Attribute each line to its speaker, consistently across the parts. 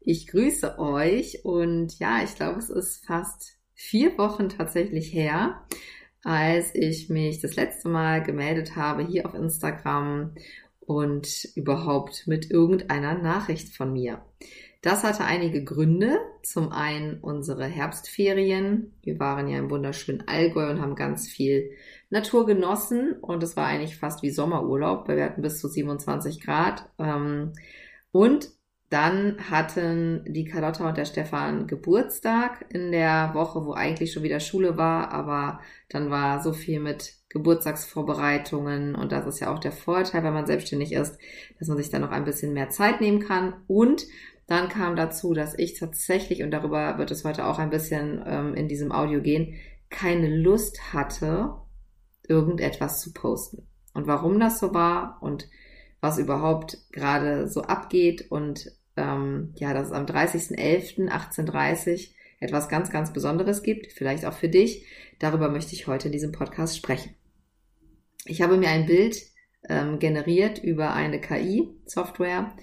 Speaker 1: Ich grüße euch und ja, ich glaube, es ist fast vier Wochen tatsächlich her, als ich mich das letzte Mal gemeldet habe hier auf Instagram und überhaupt mit irgendeiner Nachricht von mir. Das hatte einige Gründe. Zum einen unsere Herbstferien. Wir waren ja im wunderschönen Allgäu und haben ganz viel Natur genossen und es war eigentlich fast wie Sommerurlaub, weil wir hatten bis zu 27 Grad. Ähm, und dann hatten die Carlotta und der Stefan Geburtstag in der Woche, wo eigentlich schon wieder Schule war, aber dann war so viel mit Geburtstagsvorbereitungen und das ist ja auch der Vorteil, wenn man selbstständig ist, dass man sich dann noch ein bisschen mehr Zeit nehmen kann. Und dann kam dazu, dass ich tatsächlich, und darüber wird es heute auch ein bisschen ähm, in diesem Audio gehen, keine Lust hatte, irgendetwas zu posten. Und warum das so war und was überhaupt gerade so abgeht und ähm, ja, dass es am 30.11.1830 etwas ganz, ganz Besonderes gibt, vielleicht auch für dich. Darüber möchte ich heute in diesem Podcast sprechen. Ich habe mir ein Bild ähm, generiert über eine KI-Software,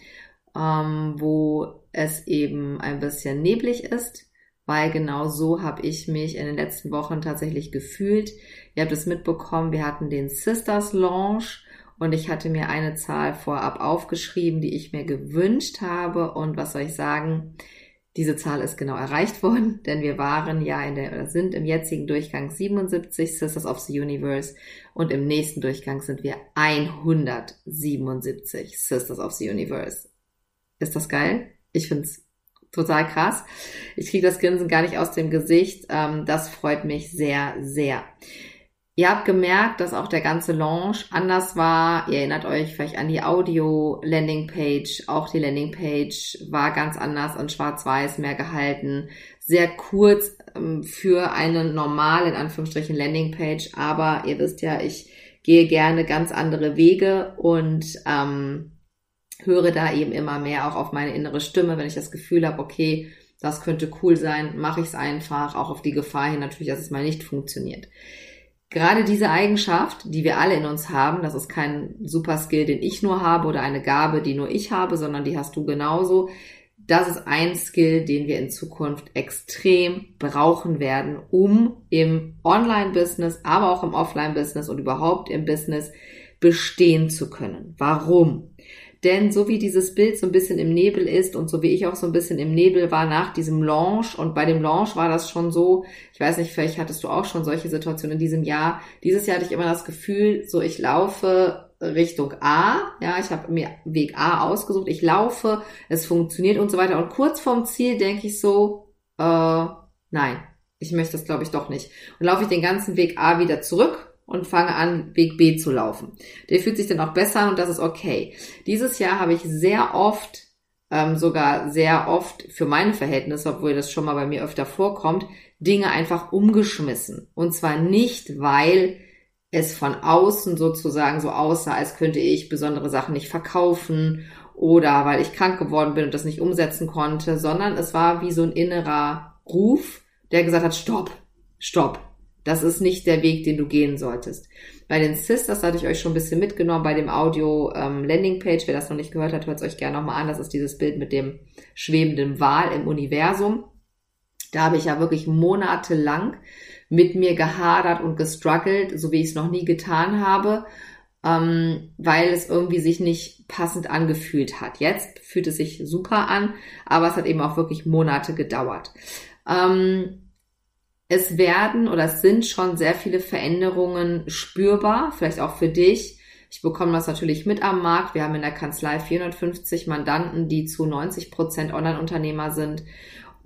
Speaker 1: ähm, wo es eben ein bisschen neblig ist, weil genau so habe ich mich in den letzten Wochen tatsächlich gefühlt. Ihr habt es mitbekommen, wir hatten den Sisters Launch und ich hatte mir eine Zahl vorab aufgeschrieben, die ich mir gewünscht habe. Und was soll ich sagen? Diese Zahl ist genau erreicht worden, denn wir waren ja in der, oder sind im jetzigen Durchgang 77 Sisters of the Universe und im nächsten Durchgang sind wir 177 Sisters of the Universe. Ist das geil? Ich find's total krass. Ich kriege das Grinsen gar nicht aus dem Gesicht. Ähm, das freut mich sehr, sehr. Ihr habt gemerkt, dass auch der ganze Launch anders war. Ihr erinnert euch vielleicht an die Audio-Landing-Page. Auch die Landing-Page war ganz anders und schwarz-weiß mehr gehalten. Sehr kurz ähm, für eine normale, in Anführungsstrichen, Landing-Page. Aber ihr wisst ja, ich gehe gerne ganz andere Wege und ähm, höre da eben immer mehr auch auf meine innere Stimme, wenn ich das Gefühl habe, okay, das könnte cool sein, mache ich es einfach, auch auf die Gefahr hin natürlich, dass es mal nicht funktioniert gerade diese Eigenschaft, die wir alle in uns haben, das ist kein super Skill, den ich nur habe oder eine Gabe, die nur ich habe, sondern die hast du genauso. Das ist ein Skill, den wir in Zukunft extrem brauchen werden, um im Online-Business, aber auch im Offline-Business und überhaupt im Business bestehen zu können. Warum? Denn so wie dieses Bild so ein bisschen im Nebel ist und so wie ich auch so ein bisschen im Nebel war nach diesem Launch und bei dem Launch war das schon so, ich weiß nicht, vielleicht hattest du auch schon solche Situationen in diesem Jahr. Dieses Jahr hatte ich immer das Gefühl, so ich laufe Richtung A, ja, ich habe mir Weg A ausgesucht, ich laufe, es funktioniert und so weiter und kurz vorm Ziel denke ich so, äh, nein, ich möchte das glaube ich doch nicht. Und laufe ich den ganzen Weg A wieder zurück und fange an, Weg B zu laufen. Der fühlt sich dann auch besser und das ist okay. Dieses Jahr habe ich sehr oft, ähm, sogar sehr oft für meine Verhältnisse, obwohl das schon mal bei mir öfter vorkommt, Dinge einfach umgeschmissen. Und zwar nicht, weil es von außen sozusagen so aussah, als könnte ich besondere Sachen nicht verkaufen oder weil ich krank geworden bin und das nicht umsetzen konnte, sondern es war wie so ein innerer Ruf, der gesagt hat, stopp, stopp, das ist nicht der Weg, den du gehen solltest. Bei den Sisters hatte ich euch schon ein bisschen mitgenommen, bei dem Audio ähm, Landingpage. Wer das noch nicht gehört hat, hört es euch gerne nochmal an. Das ist dieses Bild mit dem schwebenden Wal im Universum. Da habe ich ja wirklich monatelang mit mir gehadert und gestruggelt, so wie ich es noch nie getan habe, ähm, weil es irgendwie sich nicht passend angefühlt hat. Jetzt fühlt es sich super an, aber es hat eben auch wirklich Monate gedauert. Ähm, es werden oder es sind schon sehr viele Veränderungen spürbar, vielleicht auch für dich. Ich bekomme das natürlich mit am Markt. Wir haben in der Kanzlei 450 Mandanten, die zu 90 Prozent Online-Unternehmer sind.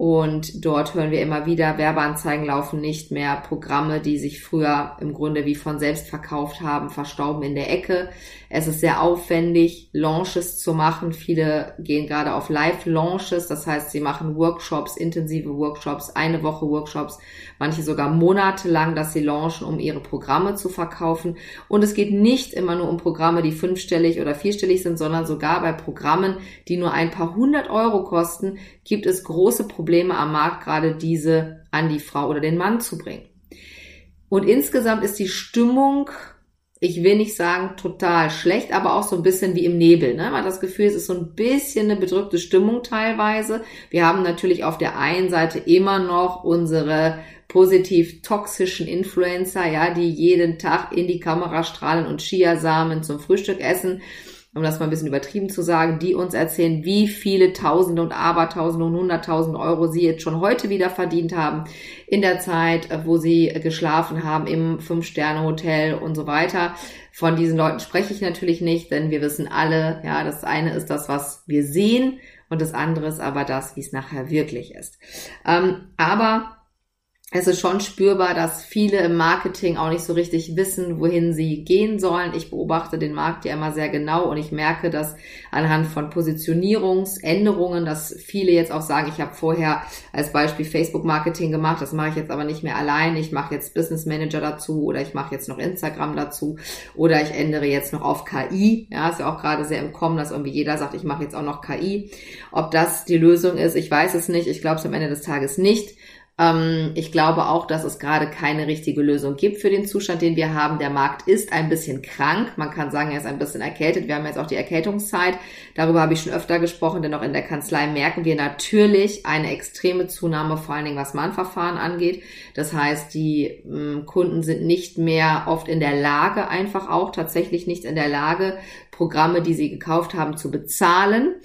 Speaker 1: Und dort hören wir immer wieder, Werbeanzeigen laufen nicht mehr, Programme, die sich früher im Grunde wie von selbst verkauft haben, verstauben in der Ecke. Es ist sehr aufwendig, Launches zu machen. Viele gehen gerade auf Live-Launches, das heißt, sie machen Workshops, intensive Workshops, eine Woche Workshops, manche sogar monatelang, dass sie launchen, um ihre Programme zu verkaufen. Und es geht nicht immer nur um Programme, die fünfstellig oder vierstellig sind, sondern sogar bei Programmen, die nur ein paar hundert Euro kosten, gibt es große Probleme am Markt, gerade diese an die Frau oder den Mann zu bringen. Und insgesamt ist die Stimmung, ich will nicht sagen total schlecht, aber auch so ein bisschen wie im Nebel. Ne? Man hat das Gefühl, es ist so ein bisschen eine bedrückte Stimmung teilweise. Wir haben natürlich auf der einen Seite immer noch unsere positiv toxischen Influencer, ja, die jeden Tag in die Kamera strahlen und Chiasamen zum Frühstück essen um das mal ein bisschen übertrieben zu sagen, die uns erzählen, wie viele Tausende und Abertausende und Hunderttausend Euro sie jetzt schon heute wieder verdient haben in der Zeit, wo sie geschlafen haben im Fünf-Sterne-Hotel und so weiter. Von diesen Leuten spreche ich natürlich nicht, denn wir wissen alle, ja, das eine ist das, was wir sehen und das andere ist aber das, wie es nachher wirklich ist. Ähm, aber es ist schon spürbar, dass viele im Marketing auch nicht so richtig wissen, wohin sie gehen sollen. Ich beobachte den Markt ja immer sehr genau und ich merke, dass anhand von Positionierungsänderungen, dass viele jetzt auch sagen, ich habe vorher als Beispiel Facebook-Marketing gemacht, das mache ich jetzt aber nicht mehr allein. Ich mache jetzt Business Manager dazu oder ich mache jetzt noch Instagram dazu oder ich ändere jetzt noch auf KI. Ja, ist ja auch gerade sehr im Kommen, dass irgendwie jeder sagt, ich mache jetzt auch noch KI. Ob das die Lösung ist, ich weiß es nicht. Ich glaube es am Ende des Tages nicht. Ähm, ich glaube auch, dass es gerade keine richtige Lösung gibt für den Zustand, den wir haben. Der Markt ist ein bisschen krank. Man kann sagen, er ist ein bisschen erkältet. Wir haben jetzt auch die Erkältungszeit. Darüber habe ich schon öfter gesprochen, denn auch in der Kanzlei merken wir natürlich eine extreme Zunahme, vor allen Dingen was Mahnverfahren angeht. Das heißt, die ähm, Kunden sind nicht mehr oft in der Lage, einfach auch tatsächlich nicht in der Lage, Programme, die sie gekauft haben, zu bezahlen.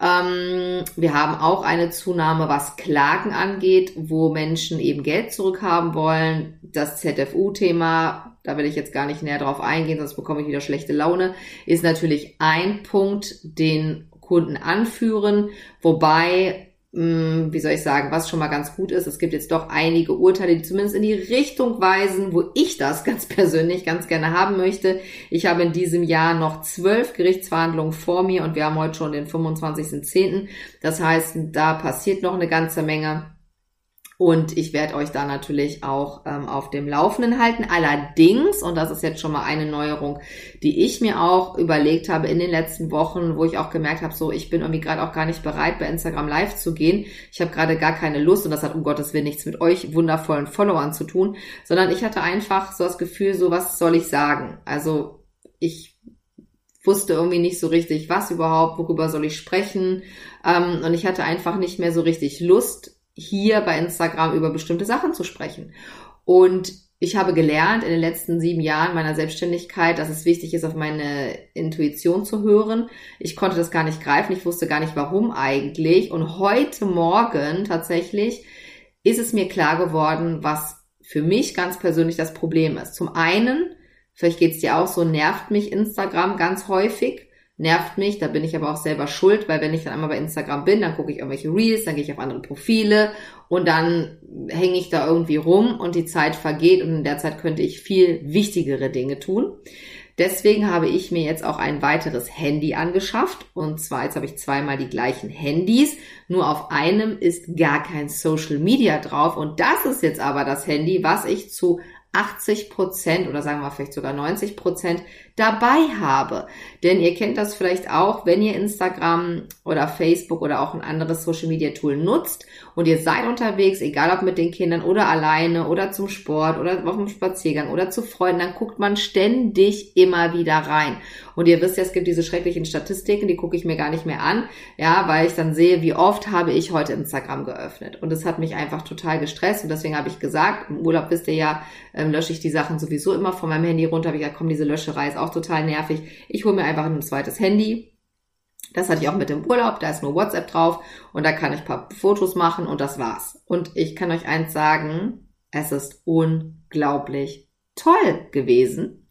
Speaker 1: Ähm, wir haben auch eine Zunahme, was Klagen angeht, wo Menschen eben Geld zurückhaben wollen. Das ZFU-Thema, da will ich jetzt gar nicht näher drauf eingehen, sonst bekomme ich wieder schlechte Laune, ist natürlich ein Punkt, den Kunden anführen, wobei hm, wie soll ich sagen, was schon mal ganz gut ist, es gibt jetzt doch einige Urteile, die zumindest in die Richtung weisen, wo ich das ganz persönlich ganz gerne haben möchte. Ich habe in diesem Jahr noch zwölf Gerichtsverhandlungen vor mir und wir haben heute schon den 25.10. Das heißt, da passiert noch eine ganze Menge. Und ich werde euch da natürlich auch ähm, auf dem Laufenden halten. Allerdings, und das ist jetzt schon mal eine Neuerung, die ich mir auch überlegt habe in den letzten Wochen, wo ich auch gemerkt habe, so ich bin irgendwie gerade auch gar nicht bereit, bei Instagram live zu gehen. Ich habe gerade gar keine Lust und das hat um Gottes Willen nichts mit euch wundervollen Followern zu tun, sondern ich hatte einfach so das Gefühl, so was soll ich sagen? Also ich wusste irgendwie nicht so richtig, was überhaupt, worüber soll ich sprechen. Ähm, und ich hatte einfach nicht mehr so richtig Lust, hier bei Instagram über bestimmte Sachen zu sprechen. Und ich habe gelernt in den letzten sieben Jahren meiner Selbstständigkeit, dass es wichtig ist, auf meine Intuition zu hören. Ich konnte das gar nicht greifen. Ich wusste gar nicht, warum eigentlich. Und heute Morgen tatsächlich ist es mir klar geworden, was für mich ganz persönlich das Problem ist. Zum einen, vielleicht geht es dir auch so, nervt mich Instagram ganz häufig nervt mich, da bin ich aber auch selber schuld, weil wenn ich dann einmal bei Instagram bin, dann gucke ich irgendwelche Reels, dann gehe ich auf andere Profile und dann hänge ich da irgendwie rum und die Zeit vergeht und in der Zeit könnte ich viel wichtigere Dinge tun. Deswegen habe ich mir jetzt auch ein weiteres Handy angeschafft und zwar jetzt habe ich zweimal die gleichen Handys, nur auf einem ist gar kein Social Media drauf und das ist jetzt aber das Handy, was ich zu 80 Prozent oder sagen wir vielleicht sogar 90 Prozent dabei habe. Denn ihr kennt das vielleicht auch, wenn ihr Instagram oder Facebook oder auch ein anderes Social Media Tool nutzt und ihr seid unterwegs, egal ob mit den Kindern oder alleine oder zum Sport oder auf dem Spaziergang oder zu Freunden, dann guckt man ständig immer wieder rein. Und ihr wisst ja, es gibt diese schrecklichen Statistiken, die gucke ich mir gar nicht mehr an, ja, weil ich dann sehe, wie oft habe ich heute Instagram geöffnet. Und das hat mich einfach total gestresst und deswegen habe ich gesagt, im Urlaub wisst ihr ja, ähm, lösche ich die Sachen sowieso immer von meinem Handy runter. Habe ich gesagt, komm, diese Löscherei ist auch auch total nervig. Ich hole mir einfach ein zweites Handy. Das hatte ich auch mit dem Urlaub, da ist nur WhatsApp drauf und da kann ich ein paar Fotos machen und das war's. Und ich kann euch eins sagen, es ist unglaublich toll gewesen,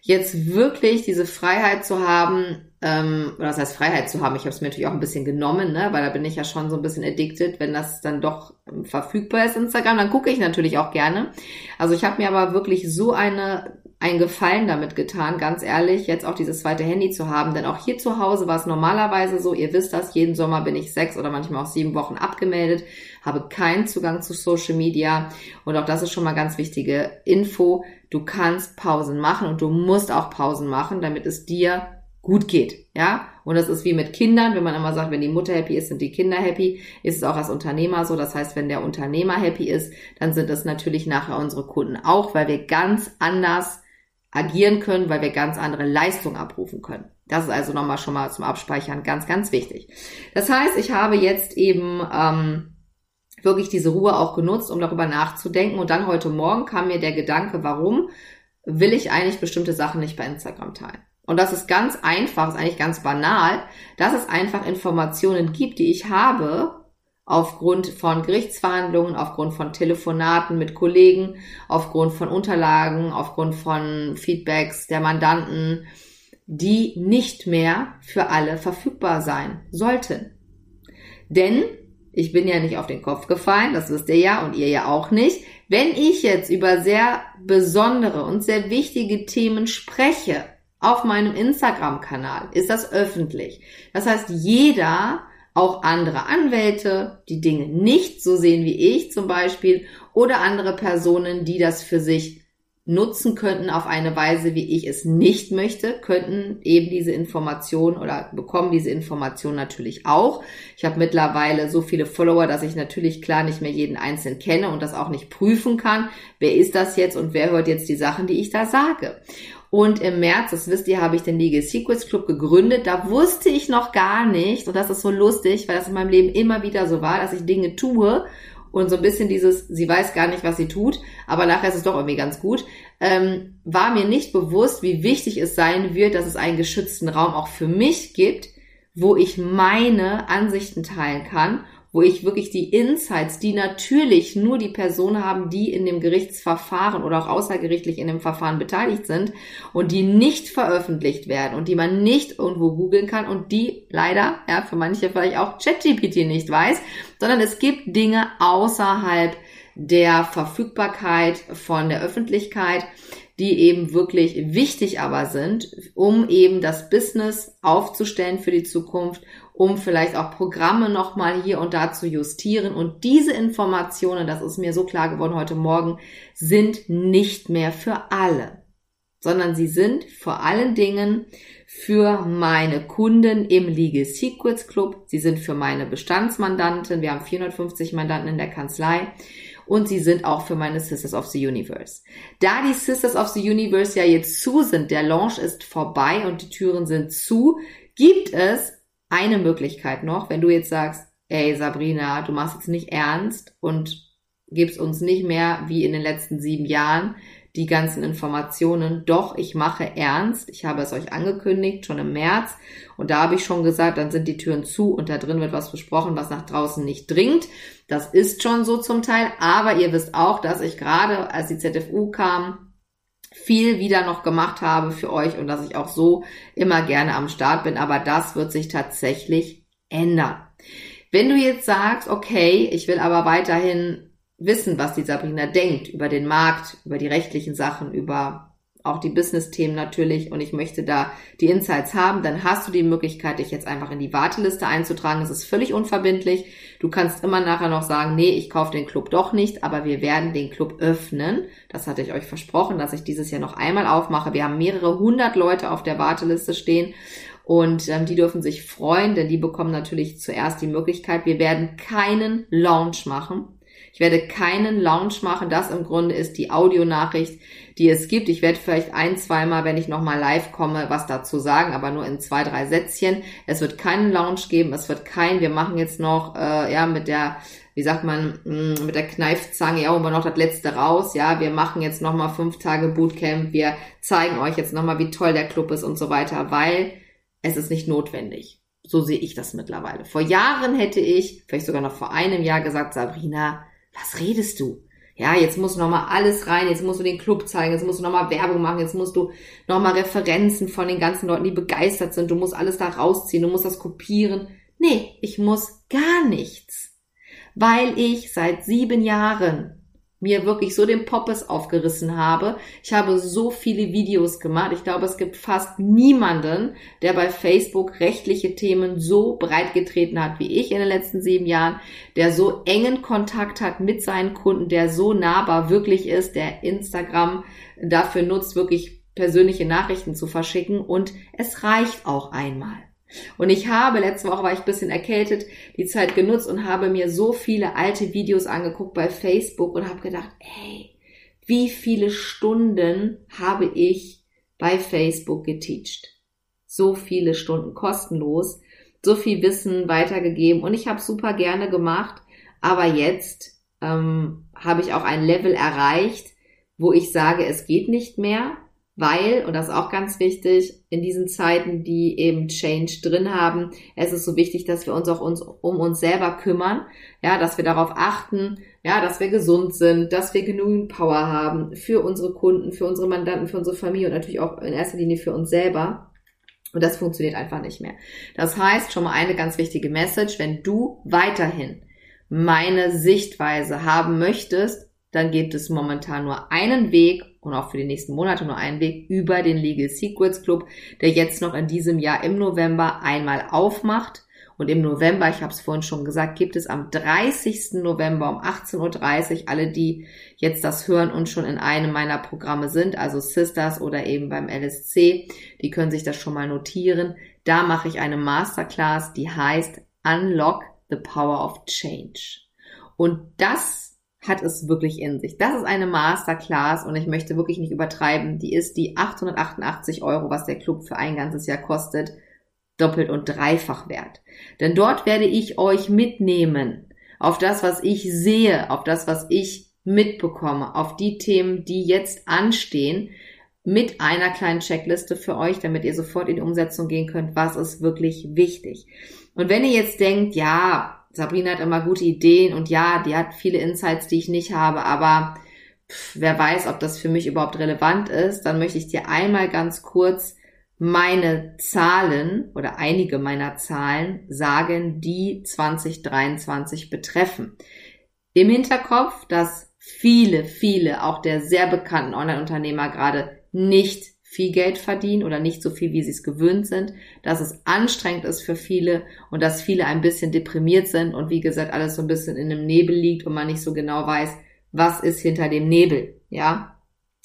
Speaker 1: jetzt wirklich diese Freiheit zu haben, ähm, oder das heißt Freiheit zu haben. Ich habe es mir natürlich auch ein bisschen genommen, ne? weil da bin ich ja schon so ein bisschen addicted, wenn das dann doch verfügbar ist, Instagram, dann gucke ich natürlich auch gerne. Also ich habe mir aber wirklich so eine einen Gefallen damit getan, ganz ehrlich, jetzt auch dieses zweite Handy zu haben. Denn auch hier zu Hause war es normalerweise so, ihr wisst das, jeden Sommer bin ich sechs oder manchmal auch sieben Wochen abgemeldet, habe keinen Zugang zu Social Media. Und auch das ist schon mal ganz wichtige Info. Du kannst Pausen machen und du musst auch Pausen machen, damit es dir gut geht, ja. Und das ist wie mit Kindern, wenn man immer sagt, wenn die Mutter happy ist, sind die Kinder happy, ist es auch als Unternehmer so. Das heißt, wenn der Unternehmer happy ist, dann sind es natürlich nachher unsere Kunden auch, weil wir ganz anders agieren können, weil wir ganz andere Leistungen abrufen können. Das ist also nochmal schon mal zum Abspeichern ganz, ganz wichtig. Das heißt, ich habe jetzt eben ähm, wirklich diese Ruhe auch genutzt, um darüber nachzudenken. Und dann heute Morgen kam mir der Gedanke, warum will ich eigentlich bestimmte Sachen nicht bei Instagram teilen? Und das ist ganz einfach, ist eigentlich ganz banal, dass es einfach Informationen gibt, die ich habe aufgrund von Gerichtsverhandlungen, aufgrund von Telefonaten mit Kollegen, aufgrund von Unterlagen, aufgrund von Feedbacks der Mandanten, die nicht mehr für alle verfügbar sein sollten. Denn ich bin ja nicht auf den Kopf gefallen, das wisst ihr ja und ihr ja auch nicht. Wenn ich jetzt über sehr besondere und sehr wichtige Themen spreche, auf meinem Instagram-Kanal ist das öffentlich. Das heißt, jeder, auch andere Anwälte, die Dinge nicht so sehen wie ich zum Beispiel, oder andere Personen, die das für sich nutzen könnten auf eine Weise, wie ich es nicht möchte, könnten eben diese Informationen oder bekommen diese Informationen natürlich auch. Ich habe mittlerweile so viele Follower, dass ich natürlich klar nicht mehr jeden einzeln kenne und das auch nicht prüfen kann. Wer ist das jetzt und wer hört jetzt die Sachen, die ich da sage? Und im März, das wisst ihr, habe ich den Legal Secrets Club gegründet. Da wusste ich noch gar nicht, und das ist so lustig, weil das in meinem Leben immer wieder so war, dass ich Dinge tue und so ein bisschen dieses, sie weiß gar nicht, was sie tut, aber nachher ist es doch irgendwie ganz gut, ähm, war mir nicht bewusst, wie wichtig es sein wird, dass es einen geschützten Raum auch für mich gibt, wo ich meine Ansichten teilen kann wo ich wirklich die Insights, die natürlich nur die Personen haben, die in dem Gerichtsverfahren oder auch außergerichtlich in dem Verfahren beteiligt sind und die nicht veröffentlicht werden und die man nicht irgendwo googeln kann und die leider, ja, für manche vielleicht auch ChatGPT nicht weiß, sondern es gibt Dinge außerhalb der Verfügbarkeit von der Öffentlichkeit, die eben wirklich wichtig aber sind, um eben das Business aufzustellen für die Zukunft um vielleicht auch Programme nochmal hier und da zu justieren. Und diese Informationen, das ist mir so klar geworden heute Morgen, sind nicht mehr für alle, sondern sie sind vor allen Dingen für meine Kunden im Legal Secrets Club. Sie sind für meine Bestandsmandanten. Wir haben 450 Mandanten in der Kanzlei. Und sie sind auch für meine Sisters of the Universe. Da die Sisters of the Universe ja jetzt zu sind, der Launch ist vorbei und die Türen sind zu, gibt es eine Möglichkeit noch, wenn du jetzt sagst, ey Sabrina, du machst jetzt nicht ernst und gibst uns nicht mehr wie in den letzten sieben Jahren die ganzen Informationen. Doch, ich mache ernst. Ich habe es euch angekündigt, schon im März. Und da habe ich schon gesagt, dann sind die Türen zu und da drin wird was besprochen, was nach draußen nicht dringt. Das ist schon so zum Teil. Aber ihr wisst auch, dass ich gerade, als die ZFU kam, viel wieder noch gemacht habe für euch und dass ich auch so immer gerne am Start bin. Aber das wird sich tatsächlich ändern. Wenn du jetzt sagst, okay, ich will aber weiterhin wissen, was die Sabrina denkt über den Markt, über die rechtlichen Sachen, über auch die Business-Themen natürlich und ich möchte da die Insights haben, dann hast du die Möglichkeit, dich jetzt einfach in die Warteliste einzutragen. Es ist völlig unverbindlich. Du kannst immer nachher noch sagen, nee, ich kaufe den Club doch nicht, aber wir werden den Club öffnen. Das hatte ich euch versprochen, dass ich dieses Jahr noch einmal aufmache. Wir haben mehrere hundert Leute auf der Warteliste stehen und ähm, die dürfen sich freuen, denn die bekommen natürlich zuerst die Möglichkeit. Wir werden keinen Launch machen. Ich werde keinen Launch machen. Das im Grunde ist die Audionachricht, die es gibt. Ich werde vielleicht ein, zweimal, wenn ich nochmal live komme, was dazu sagen, aber nur in zwei, drei Sätzchen. Es wird keinen Launch geben. Es wird kein, wir machen jetzt noch, äh, ja, mit der, wie sagt man, mm, mit der Kneifzange, ja, holen wir noch das letzte raus. Ja, wir machen jetzt nochmal fünf Tage Bootcamp. Wir zeigen euch jetzt nochmal, wie toll der Club ist und so weiter, weil es ist nicht notwendig. So sehe ich das mittlerweile. Vor Jahren hätte ich, vielleicht sogar noch vor einem Jahr gesagt, Sabrina, was redest du? Ja, jetzt musst du nochmal alles rein, jetzt musst du den Club zeigen, jetzt musst du nochmal Werbung machen, jetzt musst du nochmal Referenzen von den ganzen Leuten, die begeistert sind, du musst alles da rausziehen, du musst das kopieren. Nee, ich muss gar nichts. Weil ich seit sieben Jahren mir wirklich so den Poppes aufgerissen habe. Ich habe so viele Videos gemacht. Ich glaube, es gibt fast niemanden, der bei Facebook rechtliche Themen so breit getreten hat wie ich in den letzten sieben Jahren, der so engen Kontakt hat mit seinen Kunden, der so nahbar wirklich ist, der Instagram dafür nutzt, wirklich persönliche Nachrichten zu verschicken und es reicht auch einmal. Und ich habe, letzte Woche war ich ein bisschen erkältet, die Zeit genutzt und habe mir so viele alte Videos angeguckt bei Facebook und habe gedacht, ey, wie viele Stunden habe ich bei Facebook geteacht? So viele Stunden kostenlos, so viel Wissen weitergegeben und ich habe super gerne gemacht, aber jetzt ähm, habe ich auch ein Level erreicht, wo ich sage, es geht nicht mehr weil, und das ist auch ganz wichtig, in diesen Zeiten, die eben Change drin haben, es ist so wichtig, dass wir uns auch uns um uns selber kümmern, ja, dass wir darauf achten, ja, dass wir gesund sind, dass wir genügend Power haben für unsere Kunden, für unsere Mandanten, für unsere Familie und natürlich auch in erster Linie für uns selber. Und das funktioniert einfach nicht mehr. Das heißt, schon mal eine ganz wichtige Message, wenn du weiterhin meine Sichtweise haben möchtest, dann gibt es momentan nur einen Weg und auch für die nächsten Monate nur einen Weg über den Legal Secrets Club, der jetzt noch in diesem Jahr im November einmal aufmacht. Und im November, ich habe es vorhin schon gesagt, gibt es am 30. November um 18.30 Uhr alle, die jetzt das hören und schon in einem meiner Programme sind, also Sisters oder eben beim LSC, die können sich das schon mal notieren. Da mache ich eine Masterclass, die heißt Unlock the Power of Change. Und das hat es wirklich in sich. Das ist eine Masterclass und ich möchte wirklich nicht übertreiben. Die ist die 888 Euro, was der Club für ein ganzes Jahr kostet, doppelt und dreifach wert. Denn dort werde ich euch mitnehmen auf das, was ich sehe, auf das, was ich mitbekomme, auf die Themen, die jetzt anstehen, mit einer kleinen Checkliste für euch, damit ihr sofort in die Umsetzung gehen könnt, was ist wirklich wichtig. Und wenn ihr jetzt denkt, ja, Sabrina hat immer gute Ideen und ja, die hat viele Insights, die ich nicht habe, aber pff, wer weiß, ob das für mich überhaupt relevant ist, dann möchte ich dir einmal ganz kurz meine Zahlen oder einige meiner Zahlen sagen, die 2023 betreffen. Im Hinterkopf, dass viele, viele auch der sehr bekannten Online-Unternehmer gerade nicht viel Geld verdienen oder nicht so viel, wie sie es gewöhnt sind, dass es anstrengend ist für viele und dass viele ein bisschen deprimiert sind und wie gesagt alles so ein bisschen in einem Nebel liegt und man nicht so genau weiß, was ist hinter dem Nebel, ja.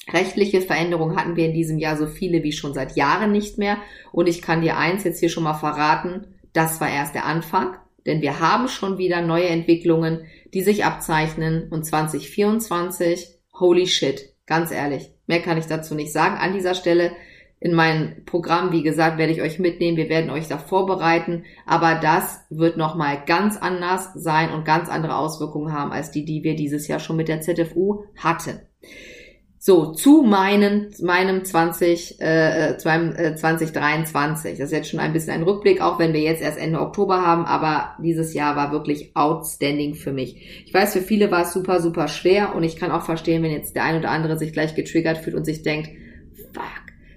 Speaker 1: Rechtliche Veränderungen hatten wir in diesem Jahr so viele wie schon seit Jahren nicht mehr und ich kann dir eins jetzt hier schon mal verraten, das war erst der Anfang, denn wir haben schon wieder neue Entwicklungen, die sich abzeichnen und 2024, holy shit, ganz ehrlich, Mehr kann ich dazu nicht sagen. An dieser Stelle in meinem Programm, wie gesagt, werde ich euch mitnehmen. Wir werden euch da vorbereiten. Aber das wird nochmal ganz anders sein und ganz andere Auswirkungen haben als die, die wir dieses Jahr schon mit der ZFU hatten. So, zu meinem, meinem 20, äh, äh, 2023. Das ist jetzt schon ein bisschen ein Rückblick, auch wenn wir jetzt erst Ende Oktober haben, aber dieses Jahr war wirklich outstanding für mich. Ich weiß, für viele war es super, super schwer und ich kann auch verstehen, wenn jetzt der ein oder andere sich gleich getriggert fühlt und sich denkt,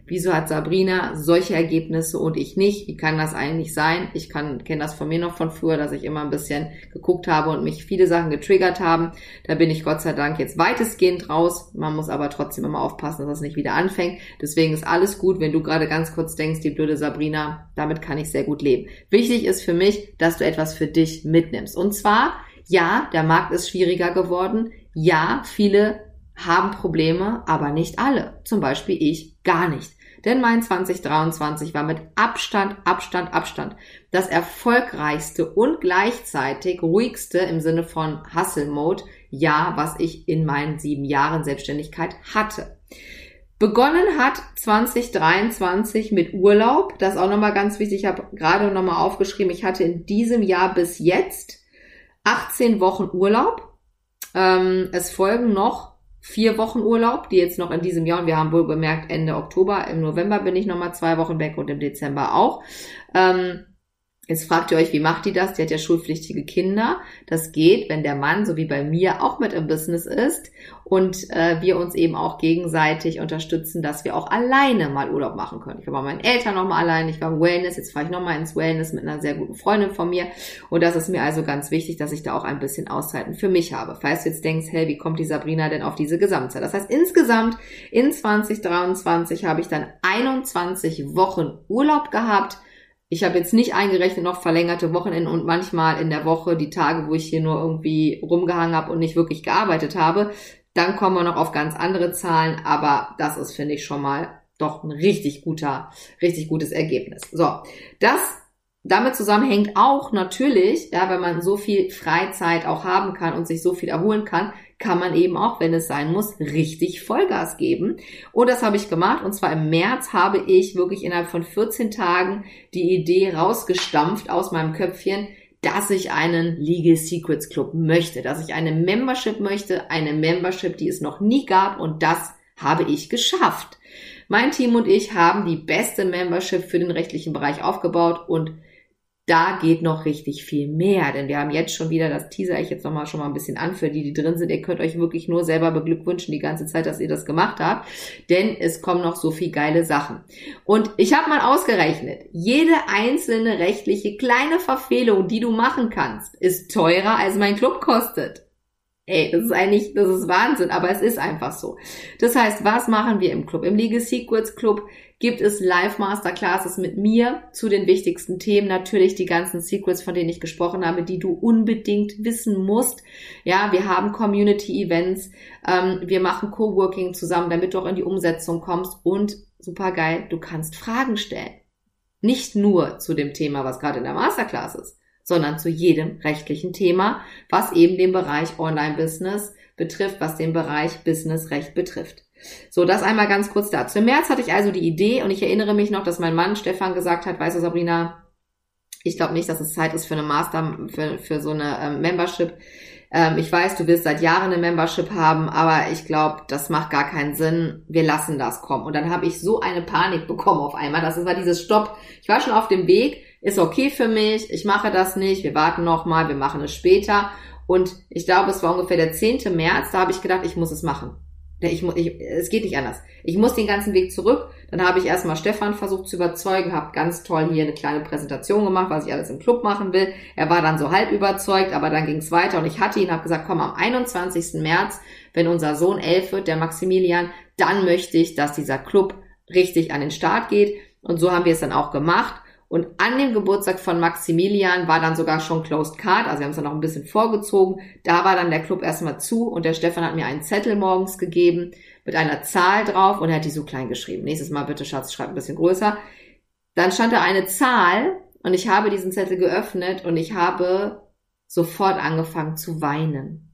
Speaker 1: Wieso hat Sabrina solche Ergebnisse und ich nicht? Wie kann das eigentlich sein? Ich kann kenne das von mir noch von früher, dass ich immer ein bisschen geguckt habe und mich viele Sachen getriggert haben. Da bin ich Gott sei Dank jetzt weitestgehend raus. Man muss aber trotzdem immer aufpassen, dass das nicht wieder anfängt. Deswegen ist alles gut, wenn du gerade ganz kurz denkst, die blöde Sabrina, damit kann ich sehr gut leben. Wichtig ist für mich, dass du etwas für dich mitnimmst. Und zwar, ja, der Markt ist schwieriger geworden. Ja, viele haben Probleme, aber nicht alle. Zum Beispiel ich gar nicht. Denn mein 2023 war mit Abstand, Abstand, Abstand das erfolgreichste und gleichzeitig ruhigste im Sinne von Hustle Mode Jahr, was ich in meinen sieben Jahren Selbstständigkeit hatte. Begonnen hat 2023 mit Urlaub. Das ist auch nochmal ganz wichtig. Ich habe gerade nochmal aufgeschrieben, ich hatte in diesem Jahr bis jetzt 18 Wochen Urlaub. Ähm, es folgen noch vier Wochen Urlaub, die jetzt noch in diesem Jahr, und wir haben wohl bemerkt, Ende Oktober, im November bin ich nochmal zwei Wochen weg und im Dezember auch. Ähm, Jetzt fragt ihr euch, wie macht die das? Die hat ja schulpflichtige Kinder. Das geht, wenn der Mann, so wie bei mir, auch mit im Business ist und äh, wir uns eben auch gegenseitig unterstützen, dass wir auch alleine mal Urlaub machen können. Ich war bei meinen Eltern nochmal allein, ich war im Wellness, jetzt fahre ich nochmal ins Wellness mit einer sehr guten Freundin von mir. Und das ist mir also ganz wichtig, dass ich da auch ein bisschen Auszeiten für mich habe. Falls du jetzt denkst, hey, wie kommt die Sabrina denn auf diese Gesamtzeit? Das heißt, insgesamt in 2023 habe ich dann 21 Wochen Urlaub gehabt ich habe jetzt nicht eingerechnet noch verlängerte Wochenenden und manchmal in der Woche die Tage, wo ich hier nur irgendwie rumgehangen habe und nicht wirklich gearbeitet habe. Dann kommen wir noch auf ganz andere Zahlen, aber das ist, finde ich, schon mal doch ein richtig guter, richtig gutes Ergebnis. So, das damit zusammenhängt auch natürlich, ja, wenn man so viel Freizeit auch haben kann und sich so viel erholen kann, kann man eben auch, wenn es sein muss, richtig Vollgas geben. Und das habe ich gemacht. Und zwar im März habe ich wirklich innerhalb von 14 Tagen die Idee rausgestampft aus meinem Köpfchen, dass ich einen Legal Secrets Club möchte, dass ich eine Membership möchte, eine Membership, die es noch nie gab. Und das habe ich geschafft. Mein Team und ich haben die beste Membership für den rechtlichen Bereich aufgebaut und da geht noch richtig viel mehr, denn wir haben jetzt schon wieder, das teaser ich jetzt nochmal schon mal ein bisschen an für die, die drin sind. Ihr könnt euch wirklich nur selber beglückwünschen die ganze Zeit, dass ihr das gemacht habt, denn es kommen noch so viel geile Sachen. Und ich habe mal ausgerechnet, jede einzelne rechtliche kleine Verfehlung, die du machen kannst, ist teurer als mein Club kostet. Ey, das ist eigentlich, das ist Wahnsinn, aber es ist einfach so. Das heißt, was machen wir im Club? Im Legal Secrets Club gibt es Live-Masterclasses mit mir zu den wichtigsten Themen. Natürlich die ganzen Secrets, von denen ich gesprochen habe, die du unbedingt wissen musst. Ja, wir haben Community-Events, ähm, wir machen Coworking zusammen, damit du auch in die Umsetzung kommst und super geil, du kannst Fragen stellen. Nicht nur zu dem Thema, was gerade in der Masterclass ist, sondern zu jedem rechtlichen Thema, was eben den Bereich Online-Business betrifft, was den Bereich Business-Recht betrifft. So, das einmal ganz kurz dazu. Im März hatte ich also die Idee und ich erinnere mich noch, dass mein Mann Stefan gesagt hat, weißt du Sabrina, ich glaube nicht, dass es Zeit ist für eine Master, für, für so eine ähm, Membership. Ähm, ich weiß, du willst seit Jahren eine Membership haben, aber ich glaube, das macht gar keinen Sinn. Wir lassen das kommen. Und dann habe ich so eine Panik bekommen auf einmal. Das war dieses Stopp. Ich war schon auf dem Weg, ist okay für mich, ich mache das nicht, wir warten noch mal, wir machen es später. Und ich glaube, es war ungefähr der 10. März, da habe ich gedacht, ich muss es machen. Ich, ich, es geht nicht anders. Ich muss den ganzen Weg zurück. Dann habe ich erstmal Stefan versucht zu überzeugen, habe ganz toll hier eine kleine Präsentation gemacht, was ich alles im Club machen will. Er war dann so halb überzeugt, aber dann ging es weiter und ich hatte ihn, habe gesagt, komm, am 21. März, wenn unser Sohn elf wird, der Maximilian, dann möchte ich, dass dieser Club richtig an den Start geht. Und so haben wir es dann auch gemacht. Und an dem Geburtstag von Maximilian war dann sogar schon Closed Card, also wir haben es dann noch ein bisschen vorgezogen. Da war dann der Club erstmal zu und der Stefan hat mir einen Zettel morgens gegeben mit einer Zahl drauf und er hat die so klein geschrieben. Nächstes Mal bitte, Schatz, schreib ein bisschen größer. Dann stand da eine Zahl und ich habe diesen Zettel geöffnet und ich habe sofort angefangen zu weinen